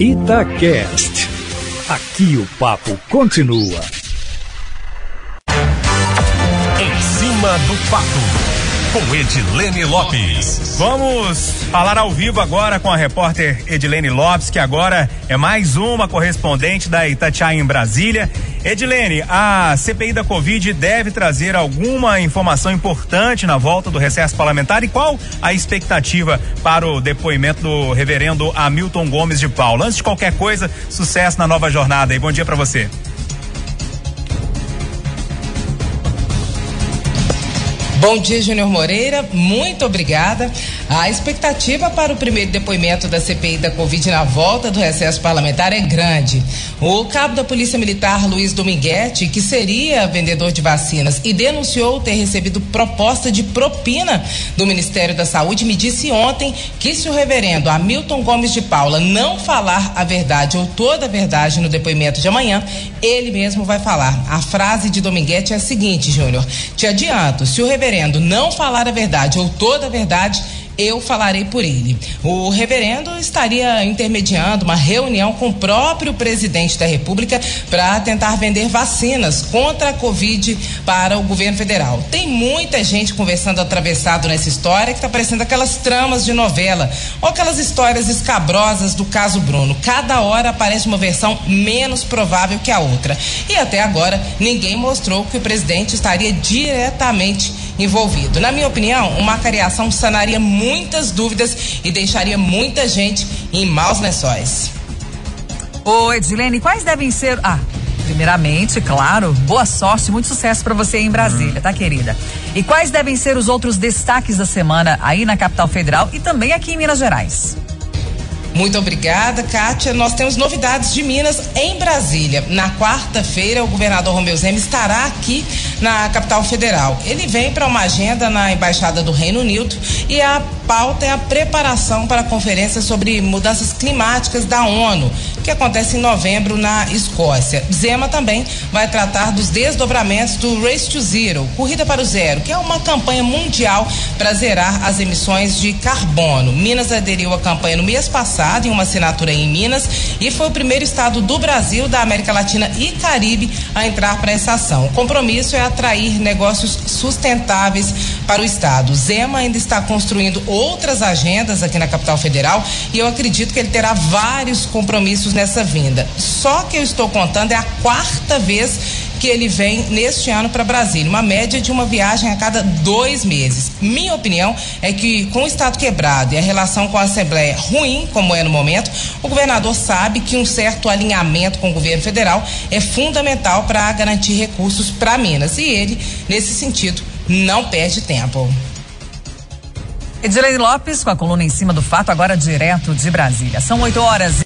Itacast. Aqui o papo continua. Em cima do fato com Edilene Lopes. Vamos falar ao vivo agora com a repórter Edilene Lopes, que agora é mais uma correspondente da Itatiaia em Brasília. Edilene, a CPI da Covid deve trazer alguma informação importante na volta do recesso parlamentar e qual a expectativa para o depoimento do reverendo Hamilton Gomes de Paula? Antes de qualquer coisa, sucesso na nova jornada e bom dia para você. Bom dia, Júnior Moreira. Muito obrigada. A expectativa para o primeiro depoimento da CPI da Covid na volta do recesso parlamentar é grande. O cabo da Polícia Militar, Luiz Dominguete, que seria vendedor de vacinas e denunciou ter recebido proposta de propina do Ministério da Saúde, me disse ontem que se o reverendo Hamilton Gomes de Paula não falar a verdade ou toda a verdade no depoimento de amanhã, ele mesmo vai falar. A frase de Dominguete é a seguinte, Júnior: Te adianto, se o reverendo não falar a verdade ou toda a verdade, eu falarei por ele. O reverendo estaria intermediando uma reunião com o próprio presidente da República para tentar vender vacinas contra a Covid para o governo federal. Tem muita gente conversando atravessado nessa história que está parecendo aquelas tramas de novela ou aquelas histórias escabrosas do caso Bruno. Cada hora aparece uma versão menos provável que a outra. E até agora ninguém mostrou que o presidente estaria diretamente envolvido. Na minha opinião, uma cariação sanaria muitas dúvidas e deixaria muita gente em maus lençóis. Ô, Edilene, quais devem ser. Ah, primeiramente, claro, boa sorte, muito sucesso para você em Brasília, tá, querida? E quais devem ser os outros destaques da semana aí na capital federal e também aqui em Minas Gerais? Muito obrigada, Kátia. Nós temos novidades de Minas em Brasília. Na quarta-feira, o governador Romeu Zema estará aqui na capital federal. Ele vem para uma agenda na Embaixada do Reino Unido e a pauta é a preparação para a conferência sobre mudanças climáticas da ONU, que acontece em novembro na Escócia. Zema também vai tratar dos desdobramentos do Race to Zero, Corrida para o Zero, que é uma campanha mundial para zerar as emissões de carbono. Minas aderiu à campanha no mês passado em uma assinatura em Minas e foi o primeiro estado do Brasil, da América Latina e Caribe a entrar para essa ação. O compromisso é atrair negócios sustentáveis para o estado. Zema ainda está construindo outras agendas aqui na capital federal e eu acredito que ele terá vários compromissos nessa vinda. Só que eu estou contando é a quarta vez que ele vem neste ano para Brasília, uma média de uma viagem a cada dois meses. Minha opinião é que, com o Estado quebrado e a relação com a Assembleia ruim, como é no momento, o governador sabe que um certo alinhamento com o governo federal é fundamental para garantir recursos para Minas. E ele, nesse sentido, não perde tempo. Edilene Lopes com a coluna em cima do fato, agora direto de Brasília. São 8 horas.